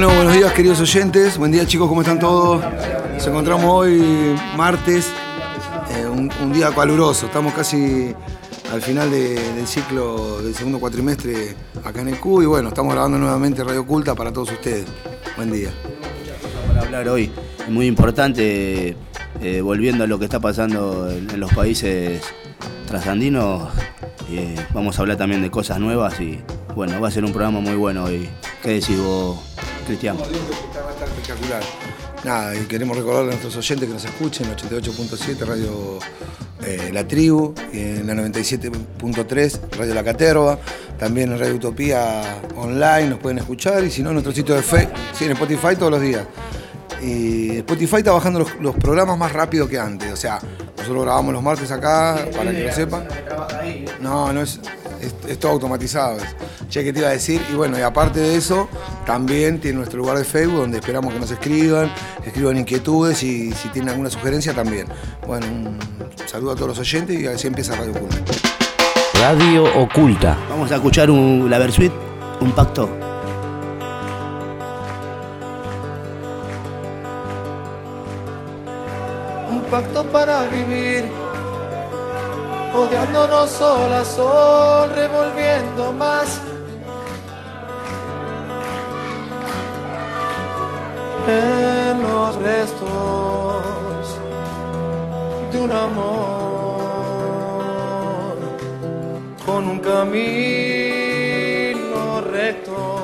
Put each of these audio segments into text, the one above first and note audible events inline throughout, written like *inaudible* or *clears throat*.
Bueno, buenos días queridos oyentes, buen día chicos, ¿cómo están todos? Nos encontramos hoy martes, eh, un, día caluroso, estamos casi al final de- del ciclo del segundo cuatrimestre acá en el Q y bueno, estamos grabando nuevamente Radio Oculta para todos ustedes. Buen día. para hablar hoy. Muy importante, eh, volviendo a lo que está pasando en, en los países trasandinos, eh, vamos a hablar también de cosas nuevas y bueno, va a ser un programa muy bueno hoy. ¿Qué decís vos, Cristian? Estar espectacular. Nada, y queremos recordar a nuestros oyentes que nos escuchen, 88.7 Radio eh, La Tribu, y en la 97.3 Radio La Caterva, también en Radio Utopía Online nos pueden escuchar, y si no, en nuestro sitio de Facebook, sí, en Spotify todos los días. Y Spotify está bajando los, los programas más rápido que antes, o sea, nosotros grabamos los martes acá, para que lo sepan. No, no es, es, es todo automatizado. Che, ¿qué te iba a decir? Y bueno, y aparte de eso, también tiene nuestro lugar de Facebook donde esperamos que nos escriban, escriban inquietudes y si tienen alguna sugerencia también. Bueno, un saludo a todos los oyentes y así empieza Radio Oculta. Radio Oculta. Vamos a escuchar un, la Versuit, un pacto. un pacto para vivir, odiándonos sol a sol, revolviendo más. En los restos de un amor con un camino recto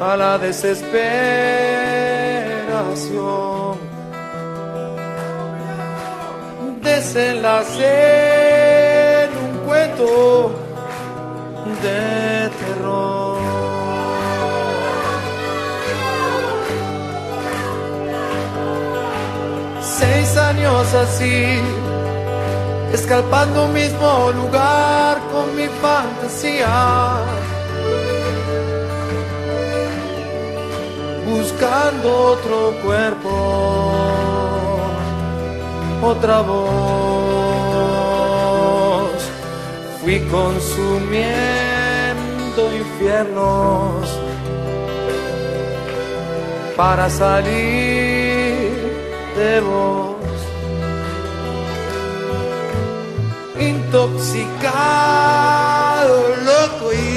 a la desesperación. Desenlace en un cuento de terror. Seis años así, escalpando un mismo lugar con mi fantasía. buscando otro cuerpo, otra voz. Fui consumiendo infiernos para salir de vos. Intoxicado, loco y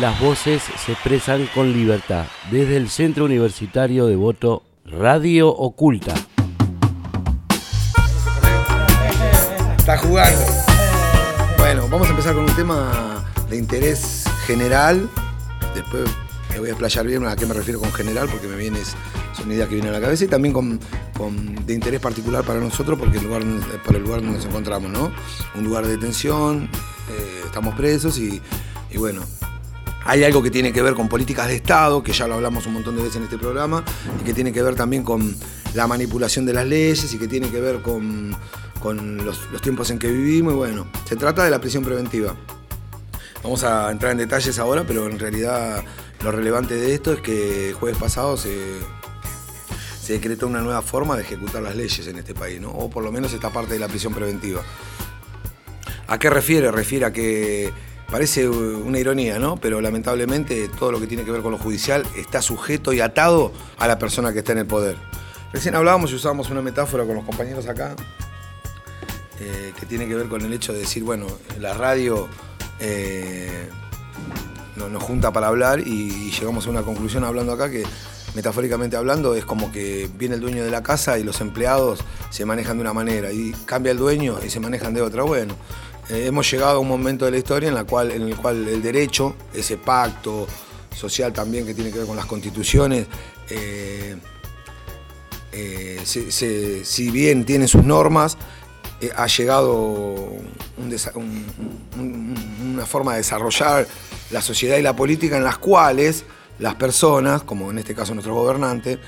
las voces se expresan con libertad. Desde el Centro Universitario de Voto, Radio Oculta. Está jugando. Bueno, vamos a empezar con un tema de interés general. Después me voy a explayar bien a qué me refiero con general, porque me viene, son ideas que vienen a la cabeza y también con, de interés particular para nosotros, porque el lugar, por el lugar donde nos encontramos, ¿no? Un lugar de detención, eh, estamos presos y bueno, hay algo que tiene que ver con políticas de Estado, que ya lo hablamos un montón de veces en este programa, y que tiene que ver también con la manipulación de las leyes y que tiene que ver con, con los, tiempos en que vivimos. Y bueno, se trata de la prisión preventiva. Vamos a entrar en detalles ahora, pero en realidad lo relevante de esto es que jueves pasado se, se decretó una nueva forma de ejecutar las leyes en este país, ¿no? o por lo menos esta parte de la prisión preventiva. ¿A qué refiere? Refiere a que parece una ironía, ¿no? Pero lamentablemente todo lo que tiene que ver con lo judicial está sujeto y atado a la persona que está en el poder. Recién hablábamos y usábamos una metáfora con los compañeros acá, eh, que tiene que ver con el hecho de decir, bueno, la radio eh, no- nos junta para hablar y, y llegamos a una conclusión hablando acá que metafóricamente hablando es como que viene el dueño de la casa y los empleados se manejan de una manera y cambia el dueño y se manejan de otra. Bueno, eh, hemos llegado a un momento de la historia en, el cual el derecho, ese pacto social también que tiene que ver con las constituciones, eh, eh, si bien tiene sus normas, ha llegado un- una forma de desarrollar la sociedad y la política en las cuales las personas, como en este caso nuestros gobernantes,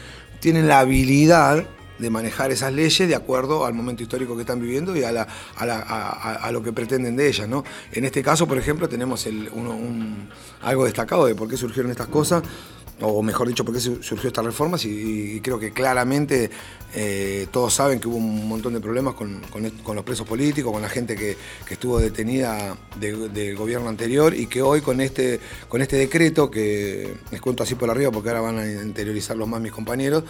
tienen la habilidad de manejar esas leyes de acuerdo al momento histórico que están viviendo y a, la- lo que pretenden de ellas. ¿no? En este caso, por ejemplo, tenemos algo destacado de por qué surgieron estas cosas o mejor dicho, por qué su- surgió esta reforma, y, creo que claramente eh, todos saben que hubo un montón de problemas con, los presos políticos, con la gente que, estuvo detenida de- del gobierno anterior y que hoy con este, con este decreto, que les cuento así por arriba porque ahora van a interiorizarlo más mis compañeros,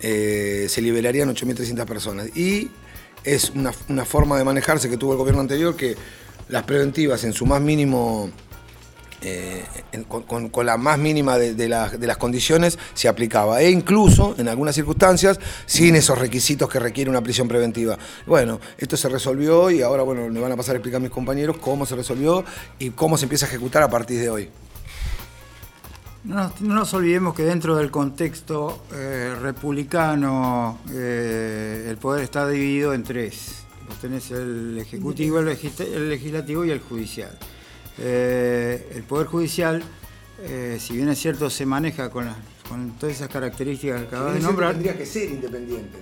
eh, se liberarían 8.300 personas. Y es una, forma de manejarse que tuvo el gobierno anterior que las preventivas en su más mínimo eh, con, la más mínima de, las- condiciones se aplicaba. E incluso, en algunas circunstancias, sin esos requisitos que requiere una prisión preventiva. Bueno, esto se resolvió y ahora bueno, me van a pasar a explicar mis compañeros cómo se resolvió y cómo se empieza a ejecutar a partir de hoy. No nos, no nos olvidemos que dentro del contexto eh, republicano eh, el poder está dividido en tres. Vos tenés el ejecutivo, el, legis- el legislativo y el judicial. Eh, el poder judicial, si bien es cierto, se maneja con, las- con todas esas características que acabas de nombrar, Tendría que ser independiente.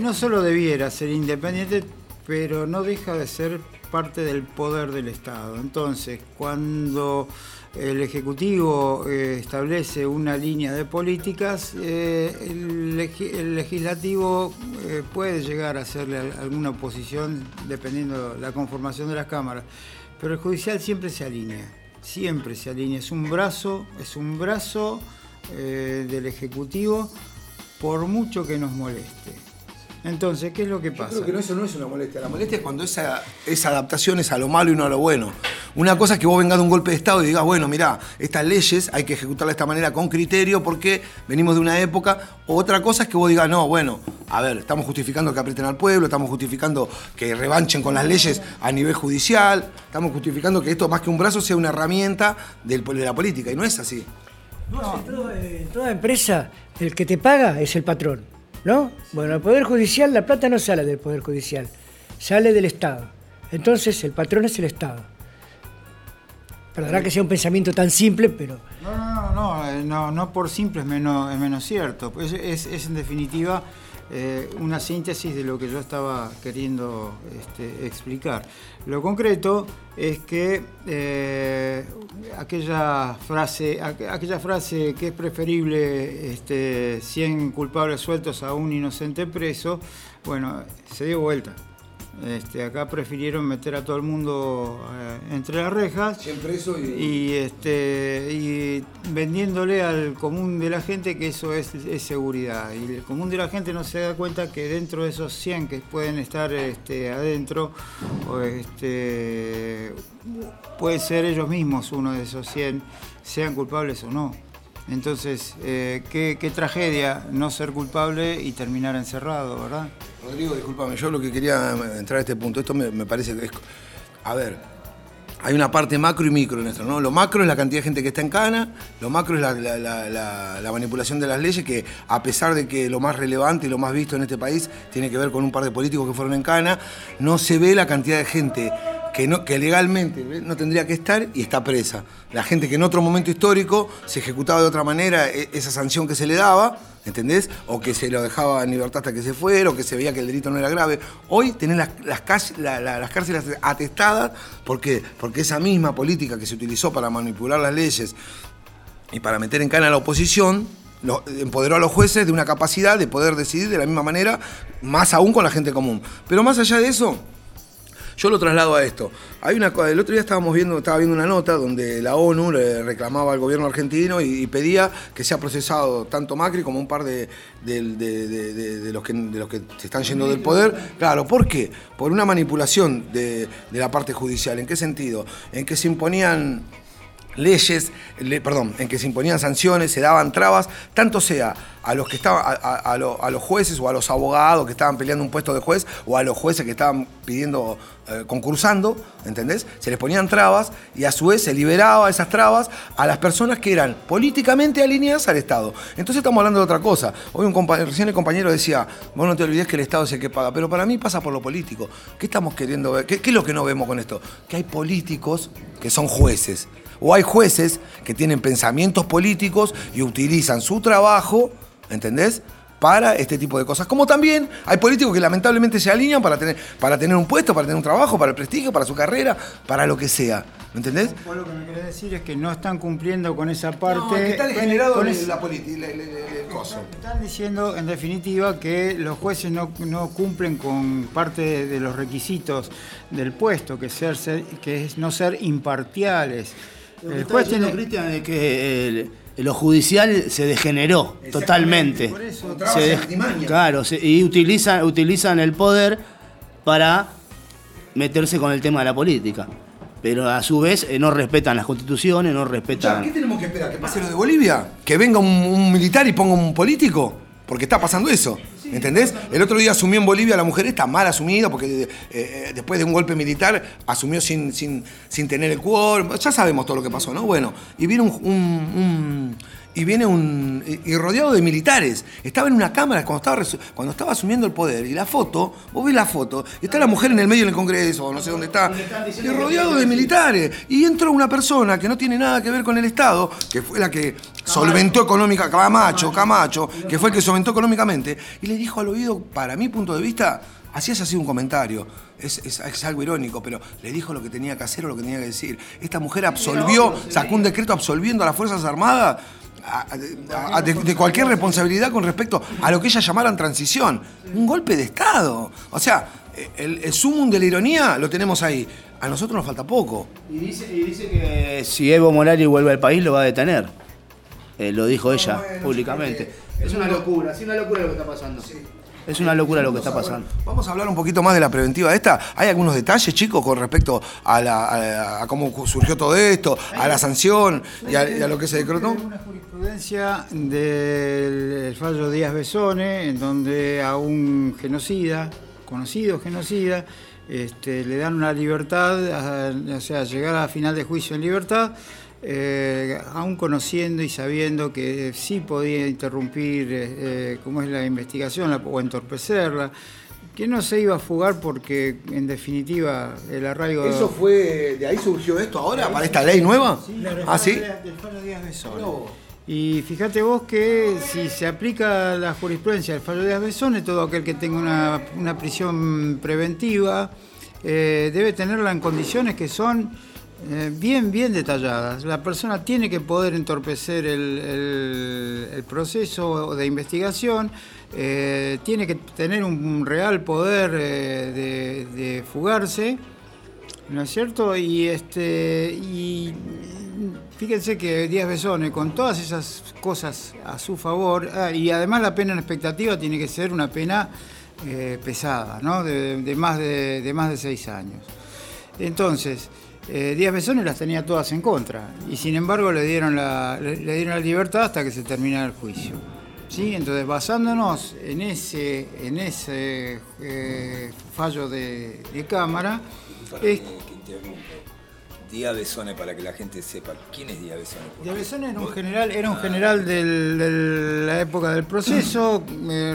No solo debiera ser independiente, pero no deja de ser parte del poder del Estado. Entonces, cuando el Ejecutivo eh, establece una línea de políticas, eh, el, legi- el Legislativo eh, puede llegar a hacerle al- alguna oposición dependiendo de la conformación de las cámaras, pero el Judicial siempre se alinea, siempre se alinea. Es un brazo, es un brazo del Ejecutivo por mucho que nos moleste. Entonces, ¿qué es lo que Yo pasa? creo que no, eso no es una molestia. La molestia es cuando esa, esa adaptación es a lo malo y no a lo bueno. Una cosa es que vos vengas de un golpe de Estado y digas, bueno, mirá, estas leyes hay que ejecutarlas de esta manera con criterio porque venimos de una época. Otra cosa es que vos digas, no, bueno, a ver, estamos justificando que aprieten al pueblo, estamos justificando que revanchen con las leyes a nivel judicial, estamos justificando que esto más que un brazo sea una herramienta del- de la política. Y no es así. No, en, toda, en toda empresa, el que te paga es el patrón, ¿no? Bueno, el Poder Judicial, la plata no sale del Poder Judicial, sale del Estado. Entonces, el patrón es el Estado. Perdonará que sea un pensamiento tan simple, pero No, no, no, no, eh, no, no por simple es menos, es menos cierto. Es, es- es, en definitiva eh, una síntesis de lo que yo estaba queriendo este, explicar. Lo concreto es que eh, aquella, frase, aqu- aquella frase que es preferible este, 100 culpables sueltos a un inocente preso, bueno, se dio vuelta. Este, acá prefirieron meter a todo el mundo eh, entre las rejas Siempre eso y... y, este, y vendiéndole al común de la gente que eso es, es seguridad. Y el común de la gente no se da cuenta que dentro de esos 100 que pueden estar este, adentro, o este, puede ser ellos mismos uno de esos 100, sean culpables o no. Entonces, eh, qué, tragedia no ser culpable y terminar encerrado, ¿verdad? Rodrigo, discúlpame, yo lo que quería entrar a este punto, esto me, parece que es... A ver, hay una parte macro y micro en esto, ¿no? Lo macro es la cantidad de gente que está en cana, lo macro es la- la manipulación de las leyes, que a pesar de que lo más relevante y lo más visto en este país tiene que ver con un par de políticos que fueron en cana, no se ve la cantidad de gente que, no, que legalmente no tendría que estar y está presa. La gente que en otro momento histórico se ejecutaba de otra manera e- esa sanción que se le daba, ¿entendés? O que se lo dejaba en libertad hasta que se fuera, o que se veía que el delito no era grave. Hoy tenés las, las, la- la- las cárceles atestadas. Porque esa misma política que se utilizó para manipular las leyes y para meter en cana a la oposición, empoderó a los jueces de una capacidad de poder decidir de la misma manera, más aún con la gente común. Pero más allá de eso, yo lo traslado a esto. Hay una, el otro día estábamos viendo, estaba viendo una nota donde la ONU le reclamaba al gobierno argentino y, pedía que sea procesado tanto Macri como un par de- de- de- de los que, de los que se están yendo del poder. Claro, ¿por qué? Por una manipulación de, de la parte judicial. ¿En qué sentido? En que se imponían leyes, le- perdón, en que se imponían sanciones, se daban trabas, tanto sea a los que estaban, a, a- a lo- a los jueces o a los abogados que estaban peleando un puesto de juez o a los jueces que estaban pidiendo, eh, concursando, ¿entendés? Se les ponían trabas y a su vez se liberaba esas trabas a las personas que eran políticamente alineadas al Estado. Entonces estamos hablando de otra cosa. Hoy un compañero, recién el compañero decía, vos no te olvides que el Estado es el que paga, pero para mí pasa por lo político. ¿Qué estamos queriendo ver? ¿Qué, qué es lo que no vemos con esto? Que hay políticos que son jueces. O hay jueces que tienen pensamientos políticos y utilizan su trabajo, ¿entendés? Para este tipo de cosas. Como también hay políticos que lamentablemente se alinean para tener, para tener un puesto, para tener un trabajo, para el prestigio, para su carrera, para lo que sea. ¿Me entendés? Vos lo que me querés decir es que no están cumpliendo con esa parte. No, que está degenerado con el- la política, el, el- el coso. Están diciendo, en definitiva, que los jueces no, no cumplen con parte de, de los requisitos del puesto, que, ser, ser- que es no ser imparciales. Lo que El está juez diciendo tiene- Cristian es que el- lo judicial se degeneró totalmente. por eso. Se de- claro, se- y utilizan, utilizan el poder para meterse con el tema de la política. Pero a su vez eh, no respetan las constituciones, no Ya, ¿Qué respetan. tenemos que esperar? ¿Que pase lo de Bolivia? ¿Que venga un, un militar y ponga un político? Porque está pasando eso. ¿Entendés? El otro día asumió en Bolivia la mujer está mal asumida porque eh, eh, después de un golpe militar asumió sin, sin, sin tener el quórum. Ya sabemos todo lo que pasó, ¿no? Bueno, y un- un- y viene un y rodeado de militares. Estaba en una cámara cuando estaba cuando estaba asumiendo el poder y la foto, vos ves la foto, y está la mujer en el medio del Congreso, no sé dónde está, y rodeado de militares. Y entra una persona que no tiene nada que ver con el Estado, que fue la que solventó económica, Camacho, Camacho, que fue el que solventó económicamente, y le dijo al oído, para mi punto de vista, así es así un comentario. Es, es- es algo irónico, pero le dijo lo que tenía que hacer o lo que tenía que decir. Esta mujer absolvió, sacó un decreto absolviendo a las Fuerzas Armadas a- a- a- de, de cualquier responsabilidad con respecto a lo que ellas llamaran transición. Un golpe de Estado. O sea, el, el sumum de la ironía lo tenemos ahí. A nosotros nos falta poco. Y dice, y dice que si Evo Morales vuelve al país lo va a detener. Eh, lo dijo ella públicamente. Es una locura, es una locura lo que está pasando. Es una locura lo que está pasando. Vamos a hablar un poquito más de la preventiva de esta. ¿Hay algunos detalles, chicos, con respecto a, la- a- a cómo surgió todo esto, a la sanción y a, y a lo que se decretó? Jurisprudencia del fallo Díaz Besone, en donde a un genocida, conocido genocida, este, le dan una libertad, o sea, llegar a final de juicio en libertad, eh, aún conociendo y sabiendo que sí podía interrumpir eh, eh, cómo es la investigación la- o entorpecerla, que no se iba a fugar porque, en definitiva, el arraigo... ¿Eso fue, de ahí surgió esto ahora, para esta ley nueva? ¿Ah, sí? Del fallo Díaz Besone. Y fíjate vos que si se aplica la jurisprudencia del fallo de Besone, todo aquel que tenga una, una prisión preventiva eh, debe tenerla en condiciones que son eh, bien, bien detalladas. La persona tiene que poder entorpecer el, el- proceso de investigación, eh, tiene que tener un real poder de, de fugarse, ¿no es cierto? Y este y fíjense que Díaz Besone, con todas esas cosas a su favor, ah, y además la pena en expectativa tiene que ser una pena eh, pesada, ¿no? De, de más de, de más de seis años. Entonces, eh, Díaz Besone las tenía todas en contra, y sin embargo le dieron la, le, le dieron la libertad hasta que se terminara el juicio. ¿Sí? Entonces, basándonos en ese, en ese eh, fallo de, de Cámara, es, Díaz Besone, para que la gente sepa, ¿quién es Díaz Besone? Díaz Besone era un general, era un general del- de la época del proceso, *clears throat* eh,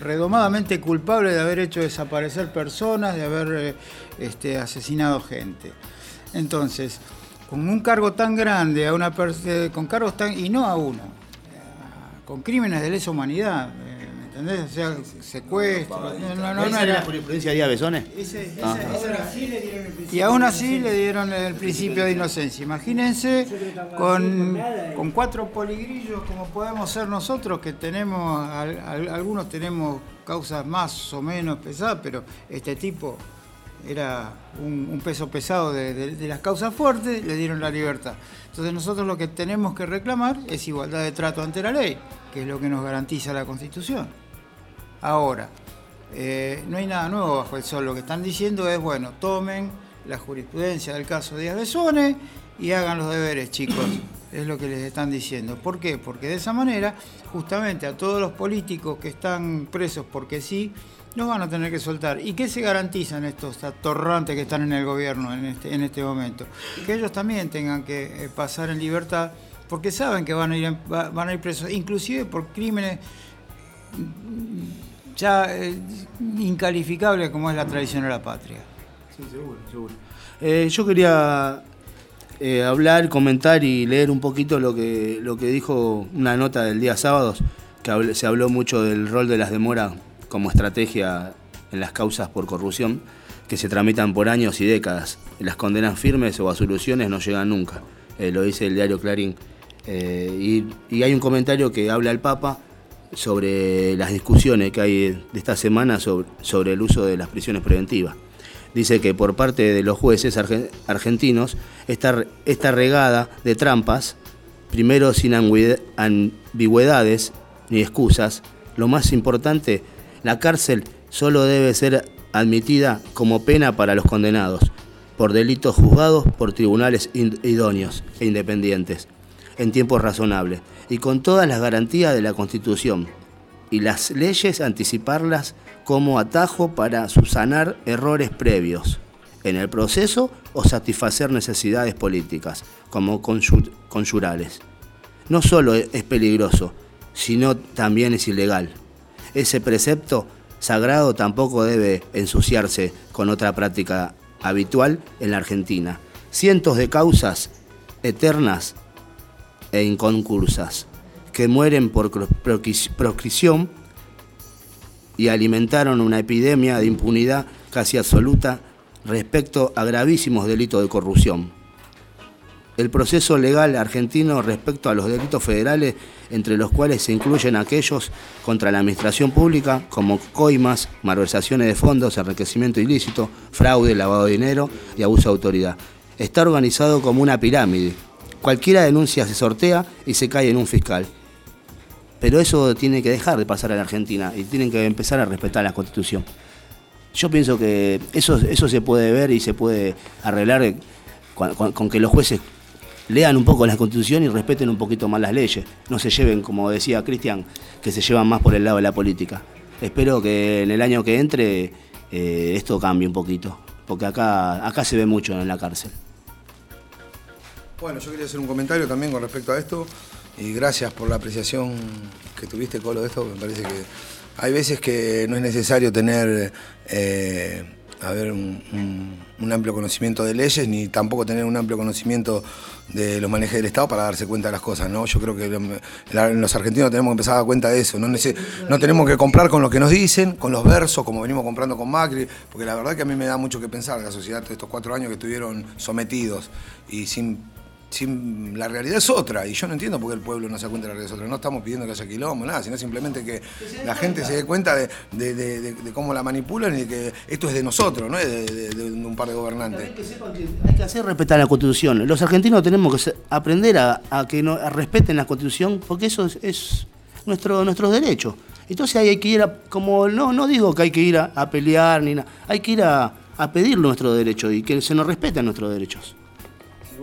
redomadamente culpable de haber hecho desaparecer personas, de haber eh, este, asesinado gente. Entonces, con un cargo tan grande, a una eh, con cargos tan. y no a uno, con crímenes de lesa humanidad, eh, ¿me entendés? O sea, secuestro. No, no, no, no ¿Esa era- era la jurisprudencia de Díaz Besone? ese- ese- Ah. y aún así le dieron el principio de inocencia. Imagínense con, con cuatro poligrillos como podemos ser nosotros, que tenemos, al- al- algunos tenemos causas más o menos pesadas, pero este tipo era un, un peso pesado de, de- de las causas fuertes, le dieron la libertad. Entonces nosotros lo que tenemos que reclamar es igualdad de trato ante la ley, que es lo que nos garantiza la Constitución. Ahora, eh, no hay nada nuevo bajo el sol. Lo que están diciendo es, bueno, tomen la jurisprudencia del caso Díaz Besone y hagan los deberes, chicos. *clears throat* Es lo que les están diciendo. ¿Por qué? Porque de esa manera, justamente a todos los políticos que están presos porque sí, los van a tener que soltar. ¿Y qué se garantizan estos atorrantes que están en el gobierno en este, en este momento? Que ellos también tengan que eh, pasar en libertad porque saben que van a ir, en- va- van a ir presos, inclusive por crímenes ya eh, incalificable como es la tradición de la patria. Sí, seguro, seguro. Eh, yo quería eh, hablar, comentar y leer un poquito lo que, lo que dijo una nota del día sábados, que se habló mucho del rol de las demoras como estrategia en las causas por corrupción, que se tramitan por años y décadas. Las condenas firmes o absoluciones no llegan nunca, lo dice el diario Clarín. Y hay un comentario que habla el Papa sobre las discusiones que hay de esta semana sobre, sobre el uso de las prisiones preventivas. Dice que por parte de los jueces argen- argentinos esta, esta regada de trampas, primero sin ambigüed- ambigüedades ni excusas, lo más importante, la cárcel solo debe ser admitida como pena para los condenados por delitos juzgados por tribunales idóneos e independientes en tiempos razonables y con todas las garantías de la Constitución y las leyes anticiparlas como atajo para subsanar errores previos en el proceso o satisfacer necesidades políticas como conyu- conyurales. No solo es peligroso, sino también es ilegal. Ese precepto sagrado tampoco debe ensuciarse con otra práctica habitual en la Argentina. Cientos de causas eternas e inconcursas que mueren por proscripción y alimentaron una epidemia de impunidad casi absoluta respecto a gravísimos delitos de corrupción. El proceso legal argentino respecto a los delitos federales, entre los cuales se incluyen aquellos contra la administración pública, como coimas, malversaciones de fondos, enriquecimiento ilícito, fraude, lavado de dinero y abuso de autoridad, está organizado como una pirámide. Cualquiera denuncia se sortea y se cae en un fiscal. Pero eso tiene que dejar de pasar en la Argentina y tienen que empezar a respetar la Constitución. Yo pienso que eso, eso se puede ver y se puede arreglar con, que los jueces lean un poco la Constitución y respeten un poquito más las leyes. No se lleven, como decía Cristian, que se llevan más por el lado de la política. Espero que en el año que entre eh, esto cambie un poquito, porque acá, acá se ve mucho en la cárcel. Bueno, yo quería hacer un comentario también con respecto a esto y gracias por la apreciación que tuviste, Colo, de esto. Me parece que hay veces que no es necesario tener eh, un, amplio conocimiento de leyes ni tampoco tener un amplio conocimiento de los manejos del Estado para darse cuenta de las cosas, ¿no? Yo creo que los argentinos tenemos que empezar a dar cuenta de eso, no, no tenemos que comprar con lo que nos dicen, con los versos, como venimos comprando con Macri, porque la verdad que a mí me da mucho que pensar la sociedad de estos cuatro años que estuvieron sometidos y sin si la realidad es otra, y yo no entiendo por qué el pueblo no se da cuenta de la realidad es otra. No estamos pidiendo que haya quilombo, nada, sino simplemente que la gente se dé cuenta de, de- de- de- de cómo la manipulan y de que esto es de nosotros, no es de, de- de un par de gobernantes. Hay que hacer respetar la Constitución. Los argentinos tenemos que aprender a, a que no, a respeten la Constitución, porque eso es, es nuestro, nuestros derechos. Entonces hay que ir a, como no, no digo que hay que ir a, a pelear ni nada, hay que ir a, a pedir nuestros derechos y que se nos respeten nuestros derechos.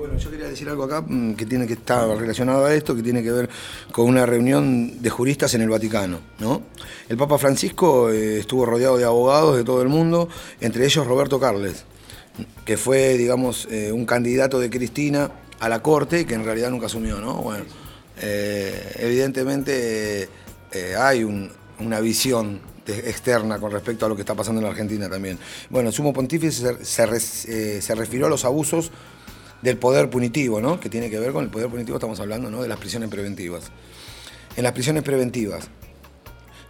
Bueno, yo quería decir algo acá mm, que tiene que estar relacionado a esto, que tiene que ver con una reunión de juristas en el Vaticano. ¿no? El Papa Francisco eh, estuvo rodeado de abogados de todo el mundo, entre ellos Roberto Carles, que fue, digamos, eh, un candidato de Cristina a la corte que en realidad nunca asumió. ¿no? Bueno, eh, evidentemente hay un- una visión externa con respecto a lo que está pasando en la Argentina también. Bueno, el sumo pontífice se refirió a los abusos del poder punitivo, ¿no? Que tiene que ver con el poder punitivo, estamos hablando, ¿no? De las prisiones preventivas. En las prisiones preventivas,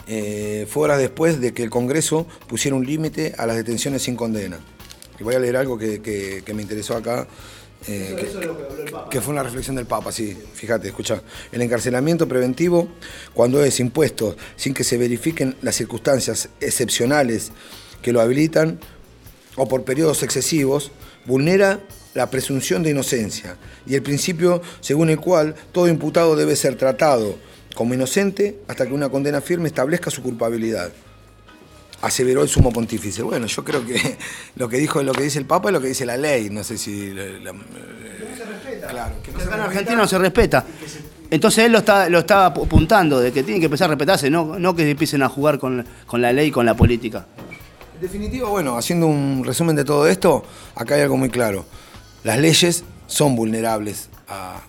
eh, fue horas después de que el Congreso pusiera un límite a las detenciones sin condena. Y voy a leer algo que, que- que me interesó acá. eh, que, que fue una reflexión del Papa, sí, fíjate, escucha. El encarcelamiento preventivo, cuando es impuesto sin que se verifiquen las circunstancias excepcionales que lo habilitan, o por periodos excesivos, vulnera la presunción de inocencia y el principio según el cual todo imputado debe ser tratado como inocente hasta que una condena firme establezca su culpabilidad. Aseveró el sumo pontífice. Bueno, yo creo que *laughs* lo que dijo lo que dice el Papa es lo que dice la ley. No sé si. la- la- Claro, que no se en respeta. Argentina no se respeta. Entonces él lo está, lo está apuntando, de que tienen que empezar a respetarse, no, no que empiecen a jugar con, con la ley y con la política. En definitiva, bueno, haciendo un resumen de todo esto, acá hay algo muy claro. Las leyes son vulnerables a-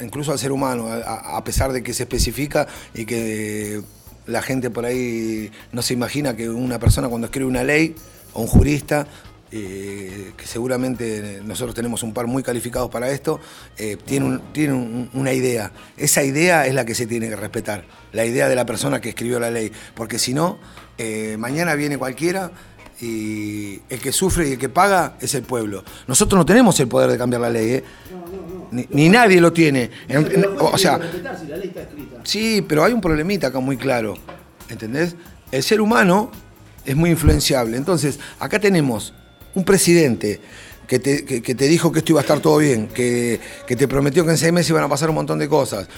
incluso al ser humano, a, pesar de que se especifica y que la gente por ahí no se imagina que una persona cuando escribe una ley, o un jurista, eh, que seguramente nosotros tenemos un par muy calificados para esto, eh, tiene, un- tiene un- una idea. Esa idea es la que se tiene que respetar, la idea de la persona que escribió la ley, porque si no, eh, mañana viene cualquiera y el que sufre y el que paga es el pueblo. Nosotros no tenemos el poder de cambiar la ley, ¿eh? Ni, ni nadie lo tiene. En- en- o sea, Sí, pero hay un problemita acá muy claro, ¿entendés? El ser humano es muy influenciable. Entonces, acá tenemos un presidente que te, que- que te dijo que esto iba a estar todo bien, que, que te prometió que en seis meses iban a pasar un montón de cosas,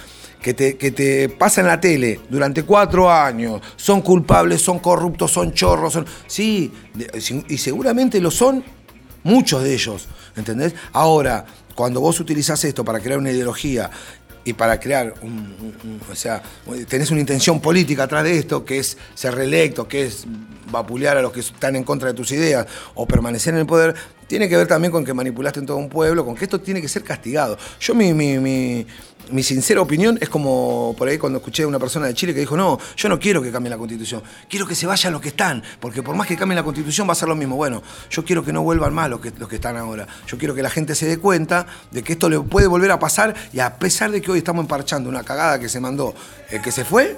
que te, que te pasa en la tele durante cuatro años, son culpables, son corruptos, son chorros, son... Sí, de- y seguramente lo son muchos de ellos, ¿entendés? Ahora, cuando vos utilizás esto para crear una ideología y para crear, un, o sea, tenés una intención política atrás de esto, que es ser reelecto, que es vapulear a los que están en contra de tus ideas o permanecer en el poder, tiene que ver también con que manipulaste en todo un pueblo, con que esto tiene que ser castigado. Yo mi, mi- mi sincera opinión es como por ahí cuando escuché a una persona de Chile que dijo, no, yo no quiero que cambie la constitución, quiero que se vayan los que están, porque por más que cambien la constitución va a ser lo mismo. Bueno, yo quiero que no vuelvan más los que, los que están ahora. Yo quiero que la gente se dé cuenta de que esto le puede volver a pasar y a pesar de que hoy estamos emparchando una cagada que se mandó el que se fue,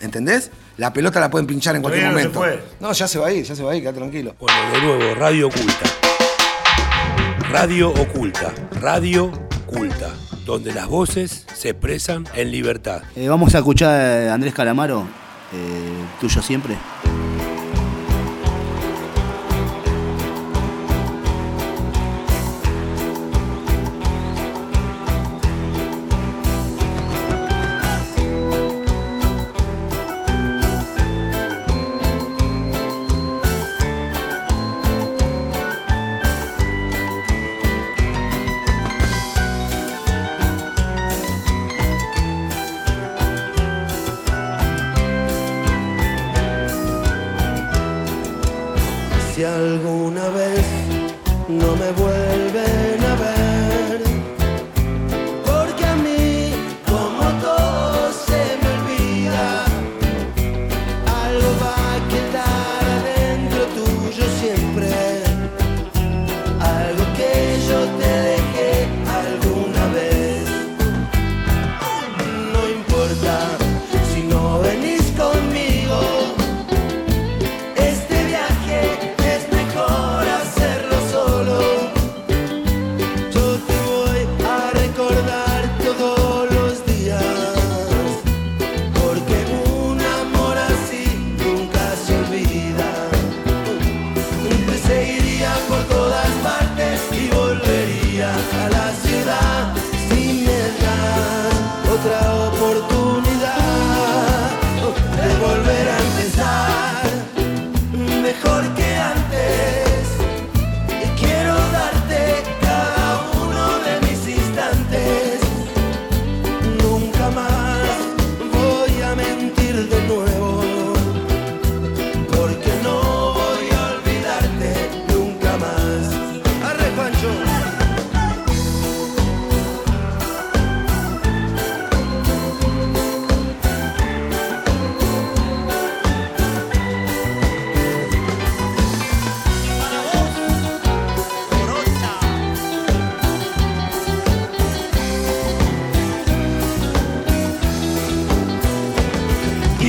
¿entendés? La pelota la pueden pinchar en cualquier se momento. fue. No, ya se va a ir, ya se va a ir, quédate tranquilo. Bueno, de nuevo, Radio Oculta. Radio Oculta. Radio Oculta. Donde las voces se expresan en libertad. Eh, vamos a escuchar a Andrés Calamaro, eh, tuyo siempre.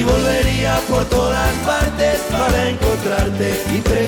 volvería por todas partes para encontrarte y te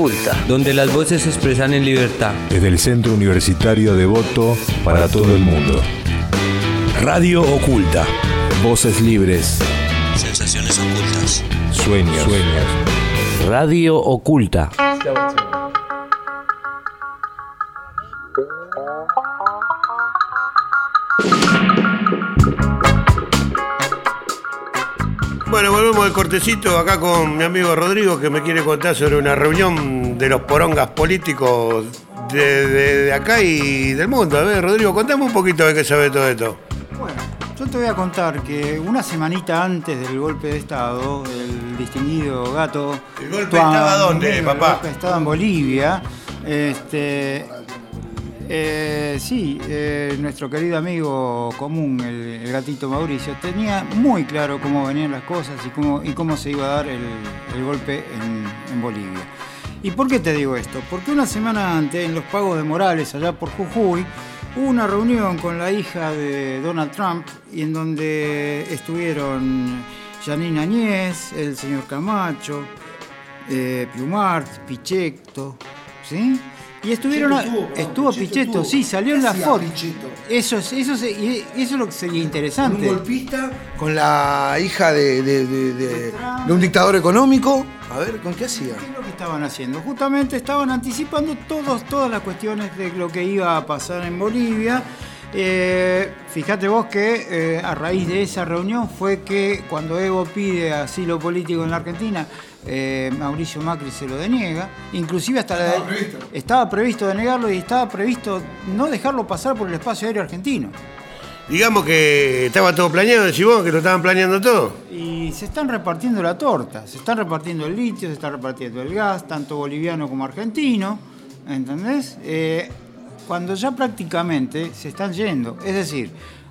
Oculta. Donde las voces se expresan en libertad. Desde el Centro Universitario de Voto para todo el mundo. Radio Oculta. Voces libres. Sensaciones ocultas. Sueños. Sueños. Radio Oculta. Cortecito acá con mi amigo Rodrigo que me quiere contar sobre una reunión de los porongas políticos de, de- de acá y del mundo. A ver, Rodrigo, contame un poquito de qué sabe todo esto. Yo te voy a contar que una semanita antes del golpe de Estado, el distinguido gato. ¿El golpe de Estado a dónde, papá? El golpe de Estado en Bolivia. Este. Eh, sí, eh, nuestro querido amigo común, el, gatito Mauricio, tenía muy claro cómo venían las cosas y cómo, y cómo se iba a dar el, golpe en, Bolivia. ¿Y por qué te digo esto? Porque una semana antes, en los pagos de Morales, allá por Jujuy, hubo una reunión con la hija de Donald Trump y en donde estuvieron Janine Añez, el señor Camacho, eh, Piumart, Pichetto, ¿sí? Y estuvieron. estuvo, perdón, estuvo Pichetto Pichetto, estuvo. sí, salió en ¿Qué la foto. Eso, es- eso, y eso es lo que sería interesante. Un golpista con la hija de, de- de- de- de un dictador económico. A ver, ¿con qué hacía? ¿Qué es lo que estaban haciendo? Justamente estaban anticipando todos, todas las cuestiones de lo que iba a pasar en Bolivia. Eh, fíjate vos que eh, a raíz de esa reunión fue que cuando Evo pide asilo político en la Argentina, eh, Mauricio Macri se lo deniega. Inclusive hasta la- Estaba previsto. estaba previsto denegarlo y estaba previsto no dejarlo pasar por el espacio aéreo argentino. Digamos que estaba todo planeado, decís vos que lo estaban planeando todo. Y se están repartiendo la torta, se están repartiendo el litio, se está repartiendo el gas, tanto boliviano como argentino, ¿entendés? Eh, cuando ya prácticamente se están yendo. Es decir,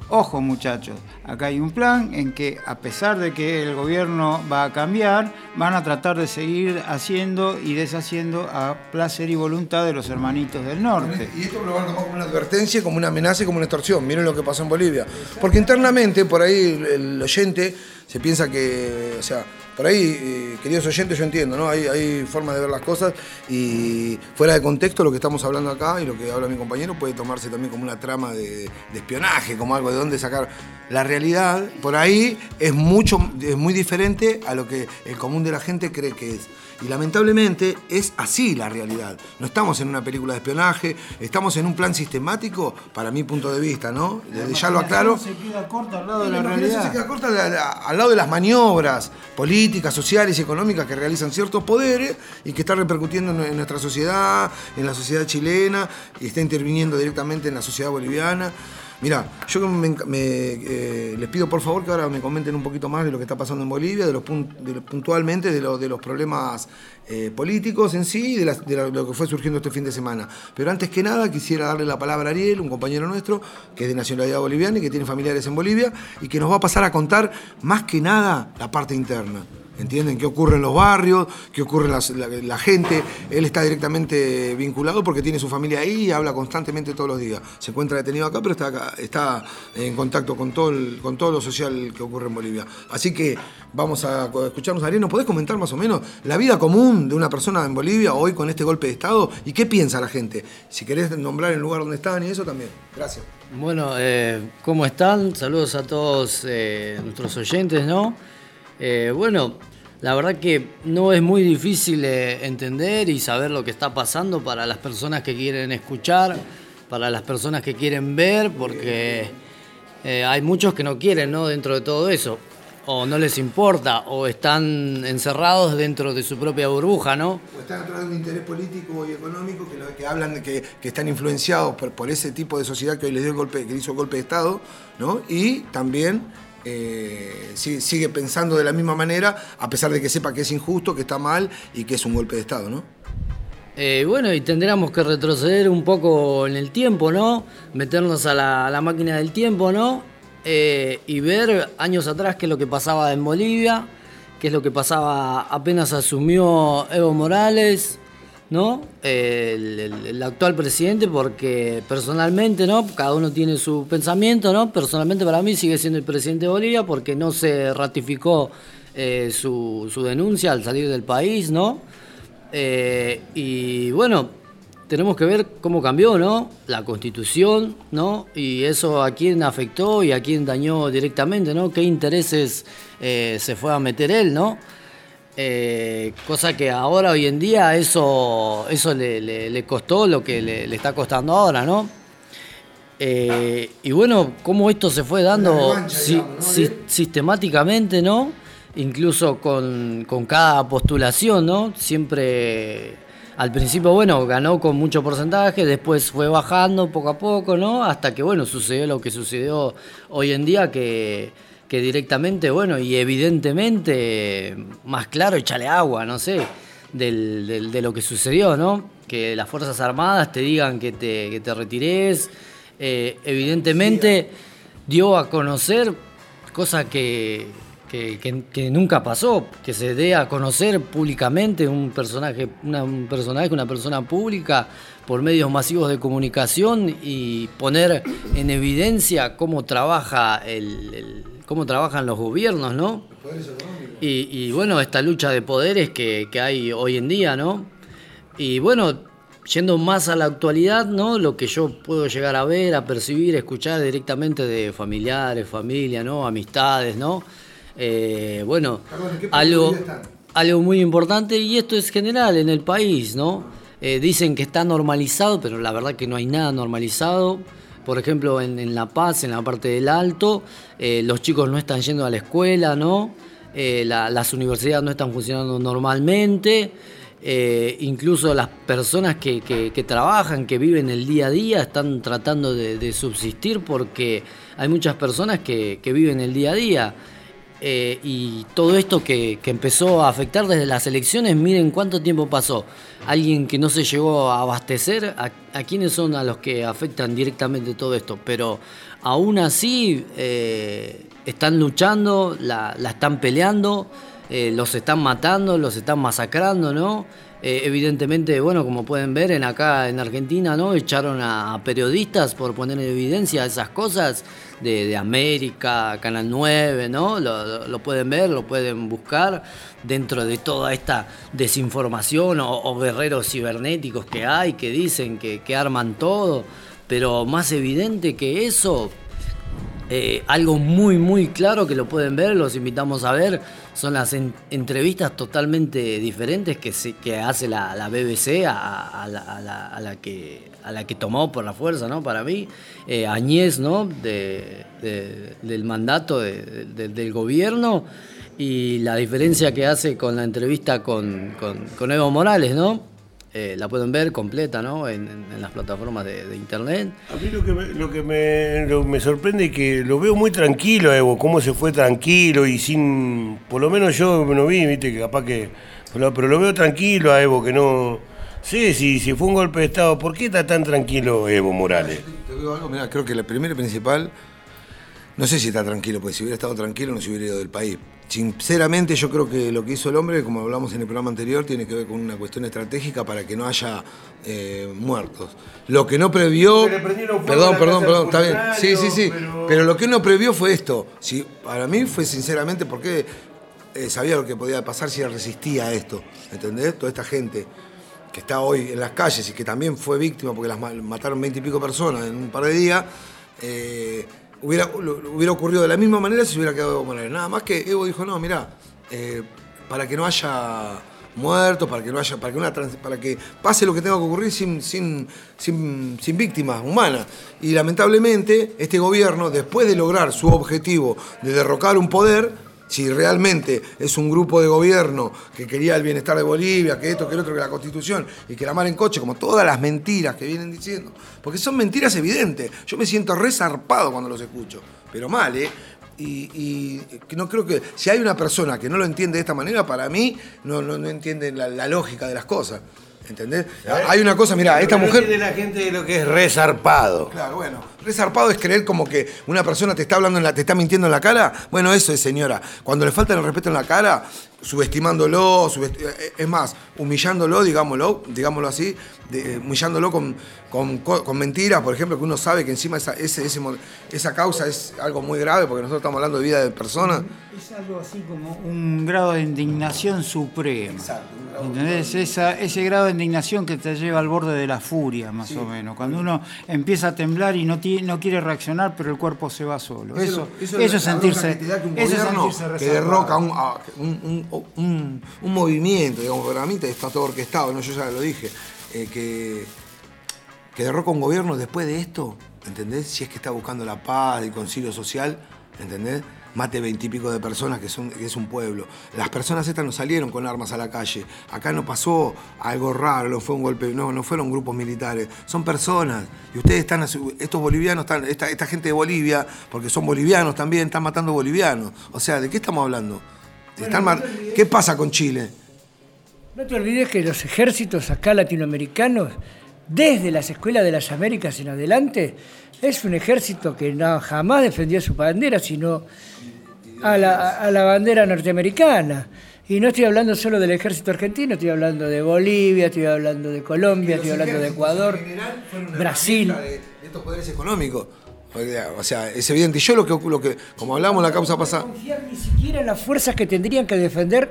ojo muchachos, acá hay un plan en que a pesar de que el gobierno va a cambiar, van a tratar de seguir haciendo y deshaciendo a placer y voluntad de los hermanitos del norte. Y esto lo van a tomar como una advertencia, como una amenaza y como una extorsión. Miren lo que pasó en Bolivia. Porque internamente, por ahí el, oyente se piensa que, o sea, por ahí, eh, queridos oyentes, yo entiendo, ¿no? Hay, hay formas de ver las cosas y fuera de contexto lo que estamos hablando acá y lo que habla mi compañero puede tomarse también como una trama de, de espionaje, como algo de dónde sacar. La realidad, por ahí, es, mucho, es muy diferente a lo que el común de la gente cree que es. Y lamentablemente es así la realidad. No estamos en una película de espionaje, estamos en un plan sistemático, para mi punto de vista, ¿no? Desde ya lo aclaro. Se queda corta al lado de La realidad. se queda corta al lado de las maniobras políticas, sociales y económicas que realizan ciertos poderes y que están repercutiendo en, nuestra sociedad, en la sociedad chilena y está interviniendo directamente en la sociedad boliviana. Mira, yo eh, les pido por favor que ahora me comenten un poquito más de lo que está pasando en Bolivia, de los puntualmente de, lo- de los problemas eh, políticos en sí y de, lo que fue surgiendo este fin de semana. Pero antes que nada quisiera darle la palabra a Ariel, un compañero nuestro que es de nacionalidad boliviana y que tiene familiares en Bolivia y que nos va a pasar a contar más que nada la parte interna. ¿Entienden? ¿Qué ocurre en los barrios? ¿Qué ocurre en la, gente? Él está directamente vinculado porque tiene su familia ahí y habla constantemente todos los días. Se encuentra detenido acá, pero está, acá- está en contacto con todo, el- con todo lo social que ocurre en Bolivia. Así que vamos a escucharnos, Ariel. ¿Nos podés comentar más o menos la vida común de una persona en Bolivia hoy con este golpe de Estado? ¿Y qué piensa la gente? Si querés nombrar el lugar donde están y eso también. Gracias. Bueno, eh, ¿cómo están? Saludos a todos eh, nuestros oyentes, ¿no? Eh, bueno, la verdad que no es muy difícil eh, entender y saber lo que está pasando para las personas que quieren escuchar, para las personas que quieren ver, porque eh, hay muchos que no quieren, ¿no? Dentro de todo eso, o no les importa, o están encerrados dentro de su propia burbuja, ¿no? O están atrás de un interés político y económico que, hablan de que, están influenciados por, ese tipo de sociedad que hoy les dio golpe, que hizo golpe de Estado, ¿no? Y también eh, si- sigue pensando de la misma manera, a pesar de que sepa que es injusto, que está mal y que es un golpe de Estado, ¿no? Eh, bueno, y tendríamos que retroceder un poco en el tiempo, ¿no? Meternos a la, a la máquina del tiempo, ¿no? Eh, y ver años atrás qué es lo que pasaba en Bolivia, qué es lo que pasaba apenas asumió Evo Morales, ¿no? El actual presidente, porque personalmente, ¿no? Cada uno tiene su pensamiento, ¿no? Personalmente para mí sigue siendo el presidente de Bolivia porque no se ratificó eh, su, su denuncia al salir del país, ¿no? Eh, y bueno, tenemos que ver cómo cambió, ¿no? La constitución, ¿no? Y eso a quién afectó y a quién dañó directamente, ¿no? ¿Qué intereses eh, se fue a meter él, ¿no? Eh, cosa que ahora, hoy en día, eso, eso le, costó lo que le, está costando ahora, ¿no? Eh, y bueno, cómo esto se fue dando sistemáticamente, ¿no? Incluso con, con cada postulación, ¿no? Siempre al principio, bueno, ganó con mucho porcentaje, después fue bajando poco a poco, ¿no? Hasta que, bueno, sucedió lo que sucedió hoy en día, que, directamente, bueno, y evidentemente, más claro, echale agua, no sé, de lo que sucedió, ¿no? Que las Fuerzas Armadas te digan que te, que te retires, eh, evidentemente dio a conocer cosas que que, nunca pasó, que se dé a conocer públicamente un personaje, una, un personaje, una persona pública por medios masivos de comunicación y poner en evidencia cómo trabaja el, cómo trabajan los gobiernos, ¿no? Y, bueno, esta lucha de poderes que, que hay hoy en día, ¿no? Y bueno, yendo más a la actualidad, ¿no? Lo que yo puedo llegar a ver, a percibir, escuchar directamente de familiares, familia, ¿no? Amistades, ¿no? Eh, bueno, algo, algo muy importante y esto es general en el país, ¿no? Eh, dicen que está normalizado, pero la verdad que no hay nada normalizado. Por ejemplo, en, La Paz, en la parte del Alto, eh, los chicos no están yendo a la escuela, ¿no? las universidades no están funcionando normalmente. incluso las personas que, trabajan, que viven el día a día, están tratando de, subsistir porque hay muchas personas que, que viven el día a día. Eh, y todo esto que, empezó a afectar desde las elecciones, miren cuánto tiempo pasó. Alguien que no se llegó a abastecer, a, quiénes son a los que afectan directamente todo esto. Pero aún así eh, están luchando, la, están peleando, eh, los están matando, los están masacrando, ¿no? Evidentemente, bueno, como pueden ver en acá en Argentina, ¿no? Echaron a periodistas por poner en evidencia esas cosas de, América, Canal 9, ¿no? Lo, pueden ver, lo pueden buscar dentro de toda esta desinformación o, guerreros cibernéticos que hay, que dicen que, que arman todo, pero más evidente que eso, eh, algo muy, muy claro que lo pueden ver, los invitamos a ver, son las entrevistas totalmente diferentes que, hace la, BBC a, la, que, a la que tomó por la fuerza, ¿no? Para mí, eh, Añez, ¿no? De, del mandato del gobierno y la diferencia que hace con la entrevista con Evo Morales, ¿no? Eh, la pueden ver completa ¿no? en, las plataformas de, internet. A mí lo que, me, lo que me, sorprende es que lo veo muy tranquilo, Evo, cómo se fue tranquilo y sin. Por lo menos yo no vi, viste, que capaz que. Pero, lo veo tranquilo a Evo, que no. Sí, sí, si fue un golpe de Estado, ¿por qué está tan tranquilo Evo Morales? Te digo algo, mira, creo que la primera y principal. No sé si está tranquilo, porque si hubiera estado tranquilo no se hubiera ido del país Sinceramente yo creo que lo que hizo el hombre, como hablamos en el programa anterior, tiene que ver con una cuestión estratégica para que no haya eh, muertos. Lo que no previó... Perdón, perdón, perdón, está bien. Sí, sí, sí. Pero... lo que no previó fue esto. Si, para mí fue sinceramente porque eh, sabía lo que podía pasar si resistía a esto. ¿Entendés? Toda esta gente que está hoy en las calles y que también fue víctima porque las mataron veinte y pico personas en un par de días. Eh, hubiera, hubiera ocurrido de la misma manera si se hubiera quedado Evo Morales. Nada más que Evo dijo, no, mira, eh, para que no haya muertos, para que no haya, para que una para que pase lo que tenga que ocurrir sin, sin, sin, sin víctimas humanas. Y lamentablemente, este gobierno, después de lograr su objetivo de derrocar un poder, si realmente es un grupo de gobierno que quería el bienestar de Bolivia, que esto, que el otro, que la constitución, y que la mar en coche, como todas las mentiras que vienen diciendo, porque son mentiras evidentes. Yo me siento resarpado cuando los escucho, pero mal, ¿eh? Y, no creo que si hay una persona que no lo entiende de esta manera, para mí no, no, entiende la lógica de las cosas. ¿Entendés? Hay una cosa, mira, esta mujer. No la gente de lo que es resarpado. Claro, bueno. Resarpado es creer como que una persona te está hablando en la, te está mintiendo en la cara. Bueno, eso es, señora. Cuando le falta el respeto en la cara, subestimándolo, eh, es más, humillándolo, digámoslo, digámoslo así, eh, humillándolo con, con, mentiras, por ejemplo, que uno sabe que encima esa, ese, esa causa es algo muy grave, porque nosotros estamos hablando de vida de personas. Es algo así como un grado de indignación suprema. Exacto, ¿Entendés? Esa, ese grado de indignación que te lleva al borde de la furia, más o menos. Cuando uno empieza a temblar y no, ti- no quiere reaccionar, pero el cuerpo se va solo. Eso, eso, es es la sentirse, que te da que un eso es sentirse que derroca un, a- un, un- un- movimiento, digamos, para mí está todo orquestado, ¿no? yo ya lo dije, eh, que, que derroca un gobierno después de esto, ¿entendés? Si es que está buscando la paz y concilio social, ¿entendés? Mate veintipico de personas que, son, que es un pueblo. Las personas estas no salieron con armas a la calle. Acá no pasó algo raro, no fue un golpe, no, no fueron grupos militares. Son personas. Y ustedes están, estos bolivianos, están, esta gente de Bolivia, porque son bolivianos también, están matando bolivianos. O sea, ¿de qué estamos hablando? Están ¿Qué pasa con Chile? No te olvides que los ejércitos acá latinoamericanos, desde las escuelas de las Américas en adelante, es un ejército que no, jamás defendió su bandera, sino a la, a la bandera norteamericana. Y no estoy hablando solo del ejército argentino, estoy hablando de Bolivia, estoy hablando de Colombia, estoy hablando de Ecuador, Brasil. De, de estos poderes económicos. O sea, O sea, es evidente. Y yo lo que, lo que como hablamos la causa pasada. confiar ni siquiera en las fuerzas que tendrían que defender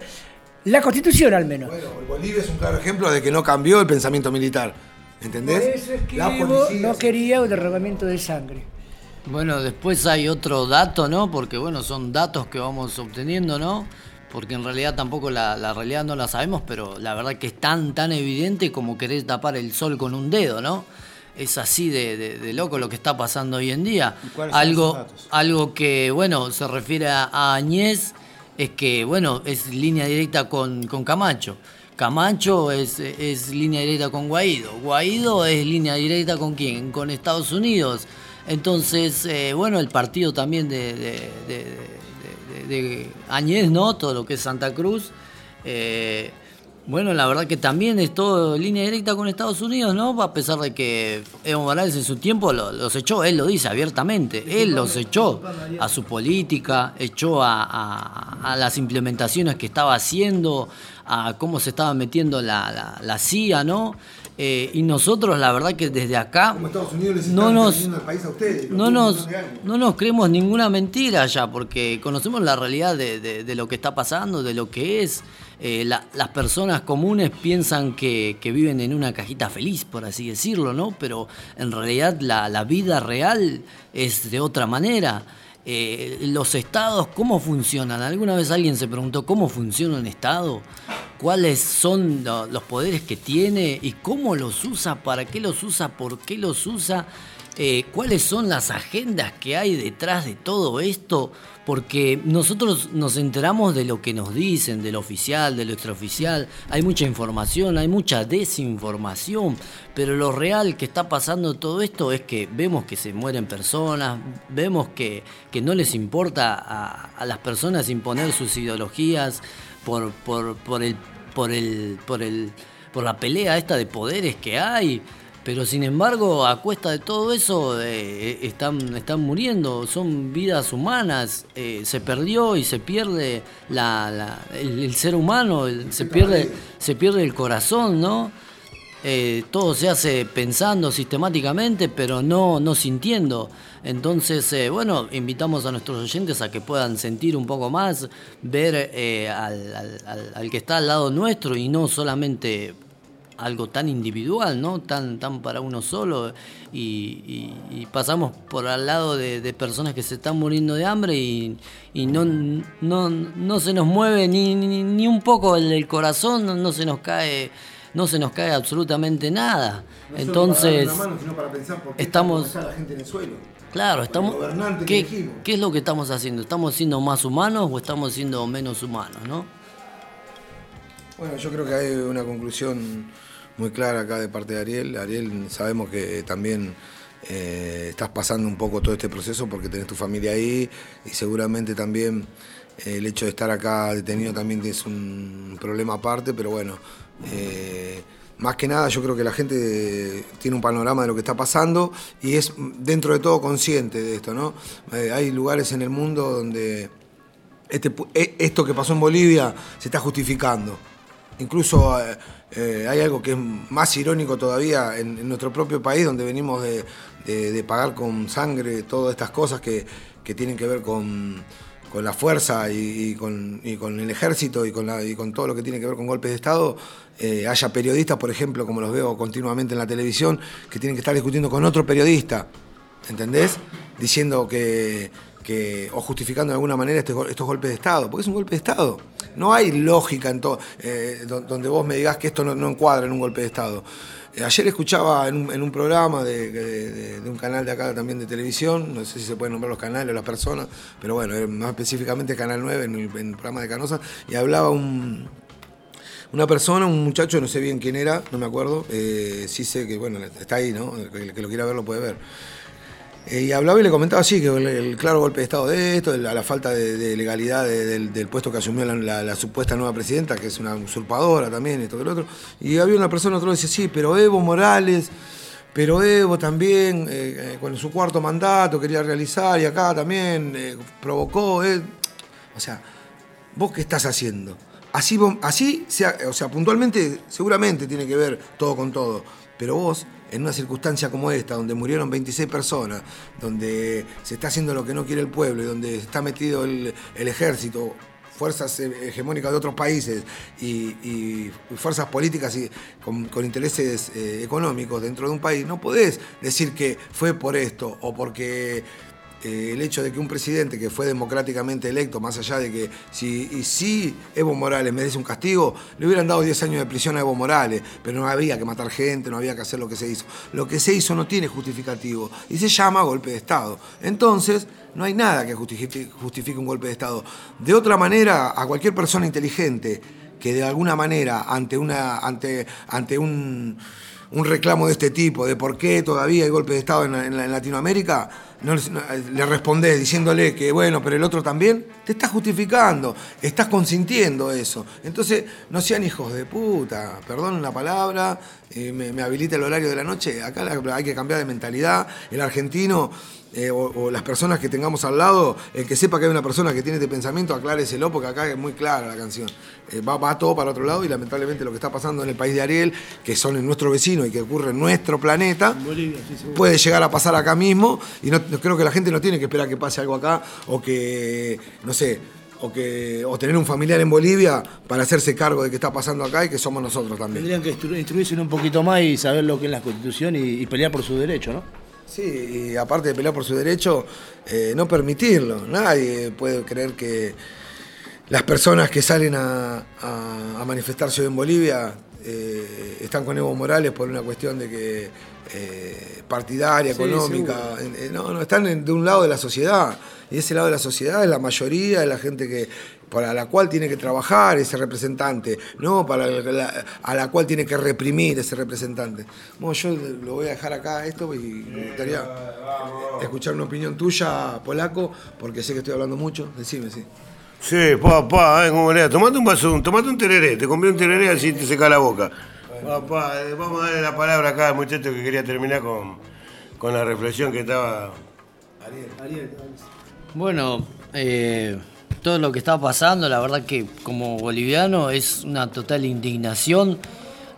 la Constitución al menos. Bolivia es un claro ejemplo de que no cambió el pensamiento militar. ¿Entendés? Por eso es que La policía- no quería un derramamiento de sangre. Bueno, después hay otro dato, ¿no? Porque bueno, son datos que vamos obteniendo, ¿no? Porque en realidad tampoco la, la realidad no la sabemos, pero la verdad que es tan, tan evidente como querer tapar el sol con un dedo, ¿no? Es así de, de- de loco lo que está pasando hoy en día. Algo, algo que, bueno, se refiere a, Añez, es que, bueno, es línea directa con, con Camacho. Camacho es, es línea directa con Guaido. Guaido es línea directa con quién? Con Estados Unidos. Entonces, eh, bueno, el partido también de- de Añez, ¿no? Todo lo que es Santa Cruz. eh, bueno, la verdad que también es todo línea directa con Estados Unidos, ¿no? A pesar de que Evo Morales en su tiempo lo- los echó, él lo dice abiertamente, él los echó a su política, echó a, a- a las implementaciones que estaba haciendo, a cómo se estaba metiendo la, la- la CIA, ¿no? Eh, y nosotros, la verdad que desde acá Como Estados Unidos les no nos, país a ustedes. no nos, no nos creemos ninguna mentira ya, porque conocemos la realidad de, de- de lo que está pasando, de lo que es. Eh, la- las personas comunes piensan que, viven en una cajita feliz, por así decirlo, ¿no? Pero en realidad la, vida real es de otra manera. Eh, los estados, ¿cómo funcionan? ¿Alguna vez alguien se preguntó cómo funciona un estado? ¿Cuáles son lo- los poderes que tiene y cómo los usa? ¿Para qué los usa? ¿Por qué los usa? Eh, ¿Cuáles son las agendas que hay detrás de todo esto? Porque nosotros nos enteramos de lo que nos dicen, de lo oficial, de lo extraoficial. Hay mucha información, hay mucha desinformación. Pero lo real que está pasando todo esto es que vemos que se mueren personas, vemos que, que no les importa a, a las personas imponer sus ideologías por, por, por el, por, el, por, el, por la pelea esta de poderes que hay. Pero sin embargo, a cuesta de todo eso, eh, están, están muriendo, son vidas humanas, eh, se perdió y se pierde la, la- el, el ser humano, el- se, pierde, se pierde el corazón, ¿no? Eh, todo se hace pensando sistemáticamente, pero no, no sintiendo. Entonces, eh, bueno, invitamos a nuestros oyentes a que puedan sentir un poco más, ver eh, al, al- al- al que está al lado nuestro y no solamente algo tan individual, ¿no? Tan, tan para uno solo. Y, y- y pasamos por al lado de, de personas que se están muriendo de hambre y, y no, no, no se nos mueve ni, ni, ni un poco el, el corazón, no, no se nos cae. No se nos cae absolutamente nada. Entonces, estamos- claro, estamos. que ¿qué, qué es lo que estamos haciendo? ¿Estamos siendo más humanos o estamos siendo menos humanos, no? Bueno, yo creo que hay una conclusión muy clara acá de parte de Ariel. Ariel, sabemos que también eh, estás pasando un poco todo este proceso porque tenés tu familia ahí y seguramente también eh, el hecho de estar acá detenido también es un problema aparte, pero bueno, eh, más que nada yo creo que la gente tiene un panorama de lo que está pasando y es dentro de todo consciente de esto, ¿no? Eh, hay lugares en el mundo donde este esto que pasó en Bolivia se está justificando. Incluso eh, hay algo que es más irónico todavía en, nuestro propio país, donde venimos de, pagar con sangre todas estas cosas que, tienen que ver con, la fuerza y, con, el ejército y con, la- y con todo lo que tiene que ver con golpes de Estado, eh, haya periodistas, por ejemplo, como los veo continuamente en la televisión, que tienen que estar discutiendo con otro periodista, ¿entendés? Diciendo que, o justificando de alguna manera este estos golpes de Estado, porque es un golpe de Estado. No hay lógica en todo, eh, do- donde vos me digas que esto no, no encuadra en un golpe de Estado. Eh, ayer escuchaba en un, programa de, un canal de acá también de televisión, no sé si se pueden nombrar los canales o las personas, pero bueno, más específicamente Canal 9 en el, programa de Canosa, y hablaba un, una persona, un muchacho, no sé bien quién era, no me acuerdo, eh, sí sé que, bueno, está ahí, ¿no? El que lo quiera ver lo puede ver. Eh, y hablaba y le comentaba así, que el, claro golpe de Estado de esto, de la, falta de, legalidad de- del, puesto que asumió la, supuesta nueva presidenta, que es una usurpadora también, esto que lo otro. Y había una persona, otro decía, sí, pero Evo Morales, pero Evo también, eh, eh, con su cuarto mandato quería realizar, y acá también eh, provocó. eh. O sea, ¿vos qué estás haciendo? Así, así o sea, puntualmente, seguramente tiene que ver todo con todo. Pero vos, en una circunstancia como esta, donde murieron 26 personas, donde se está haciendo lo que no quiere el pueblo y donde está metido el, ejército, fuerzas eh, hegemónicas de otros países y, fuerzas políticas y con, con intereses eh, económicos dentro de un país, no podés decir que fue por esto o porque eh, el hecho de que un presidente que fue democráticamente electo, más allá de que si, si Evo Morales merece un castigo, le hubieran dado 10 años de prisión a Evo Morales, pero no había que matar gente, no había que hacer lo que se hizo. Lo que se hizo no tiene justificativo y se llama golpe de Estado. Entonces, no hay nada que justifique, un golpe de Estado. De otra manera, a cualquier persona inteligente que de alguna manera ante una ante ante un, un reclamo de este tipo de por qué todavía hay golpes de estado en Latinoamérica no, no, le respondés diciéndole que bueno pero el otro también. Te estás justificando estás consintiendo eso. Entonces no sean hijos de puta. Perdón la palabra eh, me, me habilita el horario de la noche. Acá la- hay que cambiar de mentalidad. El argentino eh, o, o las personas que tengamos al lado, el que sepa que hay una persona que tiene este pensamiento, acláreselo, porque acá es muy clara la canción. Eh, va, va todo para otro lado y lamentablemente lo que está pasando en el país de Ariel, que son en nuestro vecino y que ocurre en nuestro planeta, puede llegar a pasar acá mismo y no- creo que la gente no tiene que esperar que pase algo acá o que, no sé, o que o tener un familiar en Bolivia para hacerse cargo de que está pasando acá y que somos nosotros también. Tendrían que instru- instruirse un poquito más y saber lo que es la constitución y, y pelear por su derecho, ¿no? Sí, y aparte de pelear por su derecho, eh, no permitirlo. Nadie puede creer que las personas que salen a, a- a manifestarse hoy en Bolivia eh, están con Evo Morales por una cuestión de que eh, partidaria, Sí, económica. No, no, están en- de un lado de la sociedad. Y ese lado de la sociedad es la mayoría de la gente que para la cual tiene que trabajar ese representante, no para la, a la cual tiene que reprimir ese representante. Bueno, yo lo voy a dejar acá esto y me gustaría escuchar una opinión tuya, polaco, porque sé que estoy hablando mucho. Decime, sí. Sí, papá, ¿eh? ¿cómo le da? Tomate un vaso, tomate un tereré, te compré un tereré así te seca la boca. Papá, eh, vamos a darle la palabra acá al muchacho que quería terminar con, con la reflexión que estaba... Bueno, eh, todo lo que está pasando, la verdad que como boliviano es una total indignación.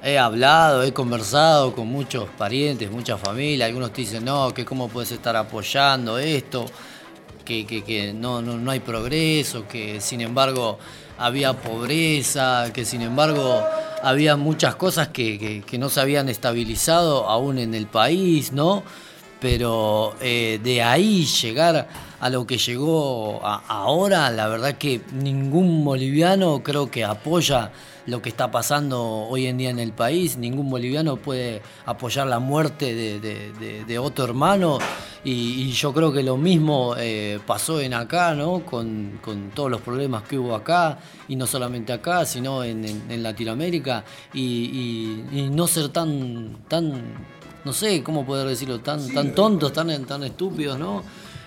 He hablado, he conversado con muchos parientes, muchas familias. Algunos te dicen, no, que cómo puedes estar apoyando esto, que, que- que no, no, no hay progreso, que sin embargo había pobreza, que sin embargo había muchas cosas que, que- no se habían estabilizado aún en el país, ¿no? Pero eh, de ahí llegar a lo que llegó a- ahora, la verdad que ningún boliviano creo que apoya lo que está pasando hoy en día en el país, ningún boliviano puede apoyar la muerte de, otro hermano. Y, yo creo que lo mismo eh, pasó en acá, ¿no? Con, con todos los problemas que hubo acá y no solamente acá, sino en, en- Latinoamérica. Y, y- y no ser tan, tan no sé cómo poder decirlo, tan, tan tontos, tan, tan estúpidos, ¿no?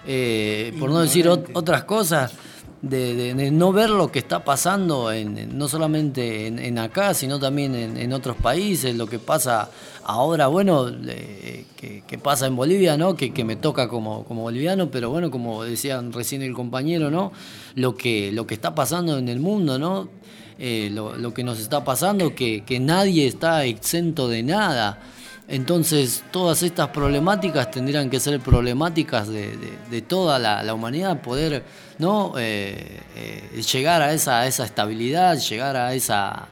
Eh, por no decir ot- otras cosas, de, de- de no ver lo que está pasando, en, en- no solamente en, en acá, sino también en, en otros países, lo que pasa ahora, bueno, eh, que, que pasa en Bolivia, ¿no? Que, que me toca como, como boliviano, pero bueno, como decían recién el compañero, ¿no? Lo que, lo que está pasando en el mundo, ¿no? Eh, lo, lo que nos está pasando, que, que nadie está exento de nada. Entonces, todas estas problemáticas tendrían que ser problemáticas de, de- de toda la, la humanidad, poder ¿no? Eh, eh, llegar a esa, a esa estabilidad, llegar a esa,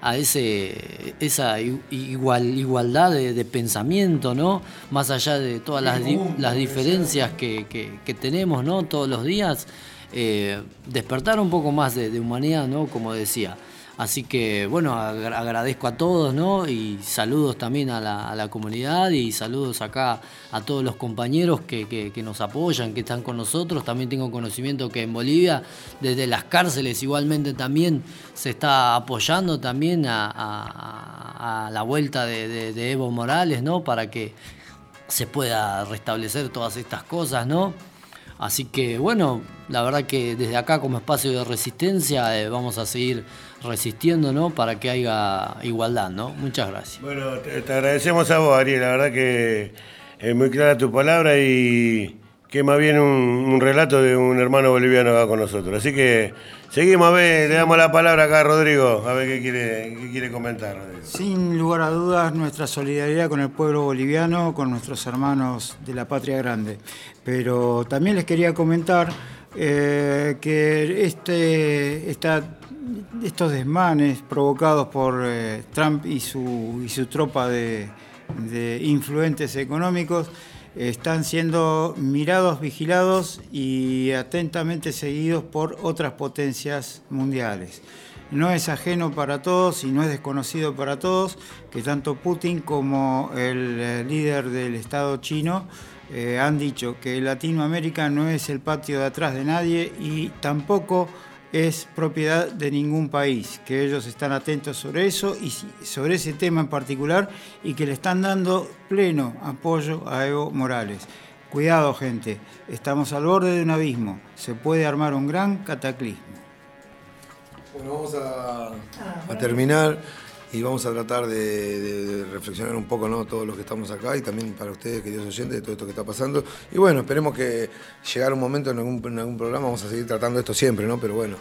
a ese, esa igual, igualdad de, de pensamiento, ¿no? Más allá de todas las, di- las diferencias que, que- que tenemos, ¿no? Todos los días, eh, despertar un poco más de, de humanidad, ¿no? Como decía. Así que, bueno, agra- agradezco a todos, ¿no? Y saludos también a la, comunidad y saludos acá a todos los compañeros que, nos apoyan, que están con nosotros. También tengo conocimiento que en Bolivia, desde las cárceles igualmente también se está apoyando también a, la vuelta de- de Evo Morales, ¿no? Para que se pueda restablecer todas estas cosas, ¿no? Así que bueno, la verdad que desde acá como espacio de resistencia eh, vamos a seguir resistiendo, ¿no? Para que haya igualdad, ¿no? Muchas gracias. Bueno, te, te agradecemos a vos, Ariel. La verdad que es muy clara tu palabra y que más bien un, relato de un hermano boliviano acá con nosotros. Así que seguimos a ver, le damos la palabra acá a Rodrigo, a ver qué quiere, qué quiere comentar. Sin lugar a dudas, nuestra solidaridad con el pueblo boliviano, con nuestros hermanos de la patria grande. Pero también les quería comentar eh, que este, esta- estos desmanes provocados por eh, Trump y su, y su tropa de, de influentes económicos están siendo mirados, vigilados y atentamente seguidos por otras potencias mundiales. No es ajeno para todos y no es desconocido para todos que tanto Putin como el eh, líder del Estado chino eh, han dicho que Latinoamérica no es el patio de atrás de nadie y tampoco es propiedad de ningún país, que ellos están atentos sobre eso y sobre ese tema en particular y que le están dando pleno apoyo a Evo Morales. Cuidado gente, estamos al borde de un abismo, se puede armar un gran cataclismo. Bueno, vamos a, a terminar y vamos a tratar de, de- de reflexionar un poco, ¿no? Todos los que estamos acá y también para ustedes, queridos oyentes, de todo esto que está pasando. Y bueno, esperemos que llegar un momento en algún, programa, vamos a seguir tratando esto siempre, ¿no? Pero bueno,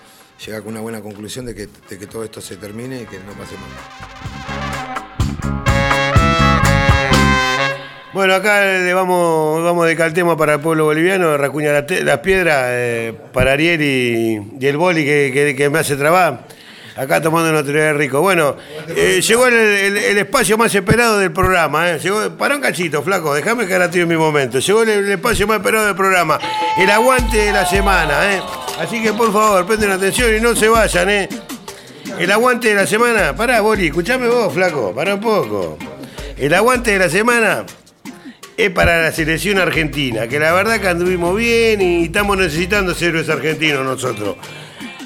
llegar con una buena conclusión de que, de que todo esto se termine y que no pase más. Bueno, acá le vamos, vamos a dedicar el tema para el pueblo boliviano, Racuña las Piedras, eh, para Ariel y, y el boli que, que- que me hace trabajar. Acá tomando una teoría rico. Bueno, eh, llegó el, espacio más esperado del programa. eh. Llegó, pará un cachito, flaco, déjame que ahora en mi momento. Llegó el, espacio más esperado del programa. El aguante de la semana. eh. Así que por favor, presten atención y no se vayan. eh. El aguante de la semana. Pará, boli, escuchame vos, flaco, pará un poco. El aguante de la semana es para la selección argentina, que la verdad que anduvimos bien y estamos necesitando héroes argentinos nosotros.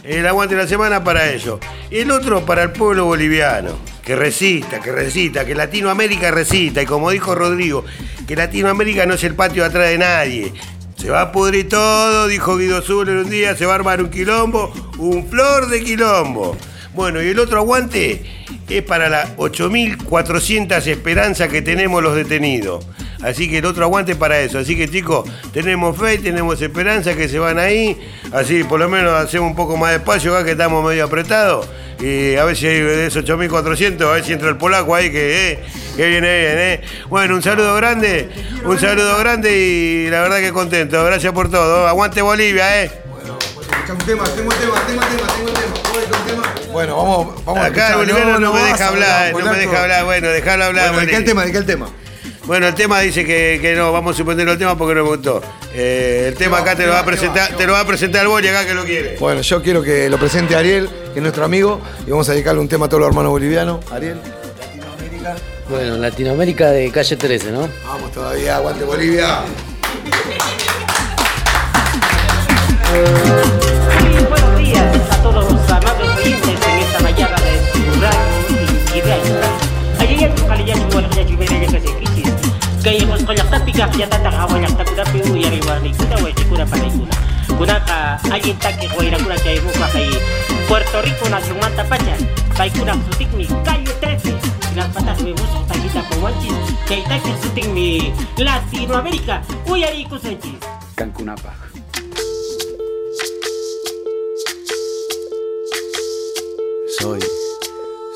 El aguante de la semana para ellos. El otro para el pueblo boliviano, que resista, que resista, que Latinoamérica resista. Y como dijo Rodrigo, que Latinoamérica no es el patio atrás de nadie. Se va a pudrir todo, dijo Guido Zuller un día, se va a armar un quilombo, un flor de quilombo. Bueno, y el otro aguante es para las 8.400 esperanzas que tenemos los detenidos. Así que el otro aguante es para eso. Así que chicos, tenemos fe, tenemos esperanza que se van ahí. Así por lo menos hacemos un poco más de espacio acá que estamos medio apretados. Y a ver si hay de esos 8.400, a ver si entra el polaco ahí que, eh, que viene bien. Eh. Bueno, un saludo grande, un saludo grande y la verdad que contento. Gracias por todo. Aguante Bolivia, eh. Tengo un tema, tengo tema, tengo tema, tengo tema. Bueno, vamos, vamos a Acá el boliviano no, me deja hablar, no me deja hablar. Bueno, dejalo hablar. Bueno, ¿de qué el tema? ¿De qué el tema? Bueno, el tema dice que, que no, vamos a suspender el tema porque no me gustó. Eh, el tema acá te lo va a presentar, te lo va a presentar acá que lo quiere. Bueno, yo quiero que lo presente Ariel, que es nuestro amigo, y vamos a dedicarle un tema a todos los hermanos bolivianos. Ariel. Bueno, Latinoamérica de calle 13, ¿no? Vamos todavía, aguante Bolivia. Buenos días a todos cura. Kuna ka alguien taque guaira cura que hay buca ahí. Puerto Rico nación manta pacha. Pai cura sutik mi calle 13. Y las patas vemos taquita por guanchis. Que hay taque sutik mi Latinoamérica. Uy ahí kusanchis. Cancunapa. Soy,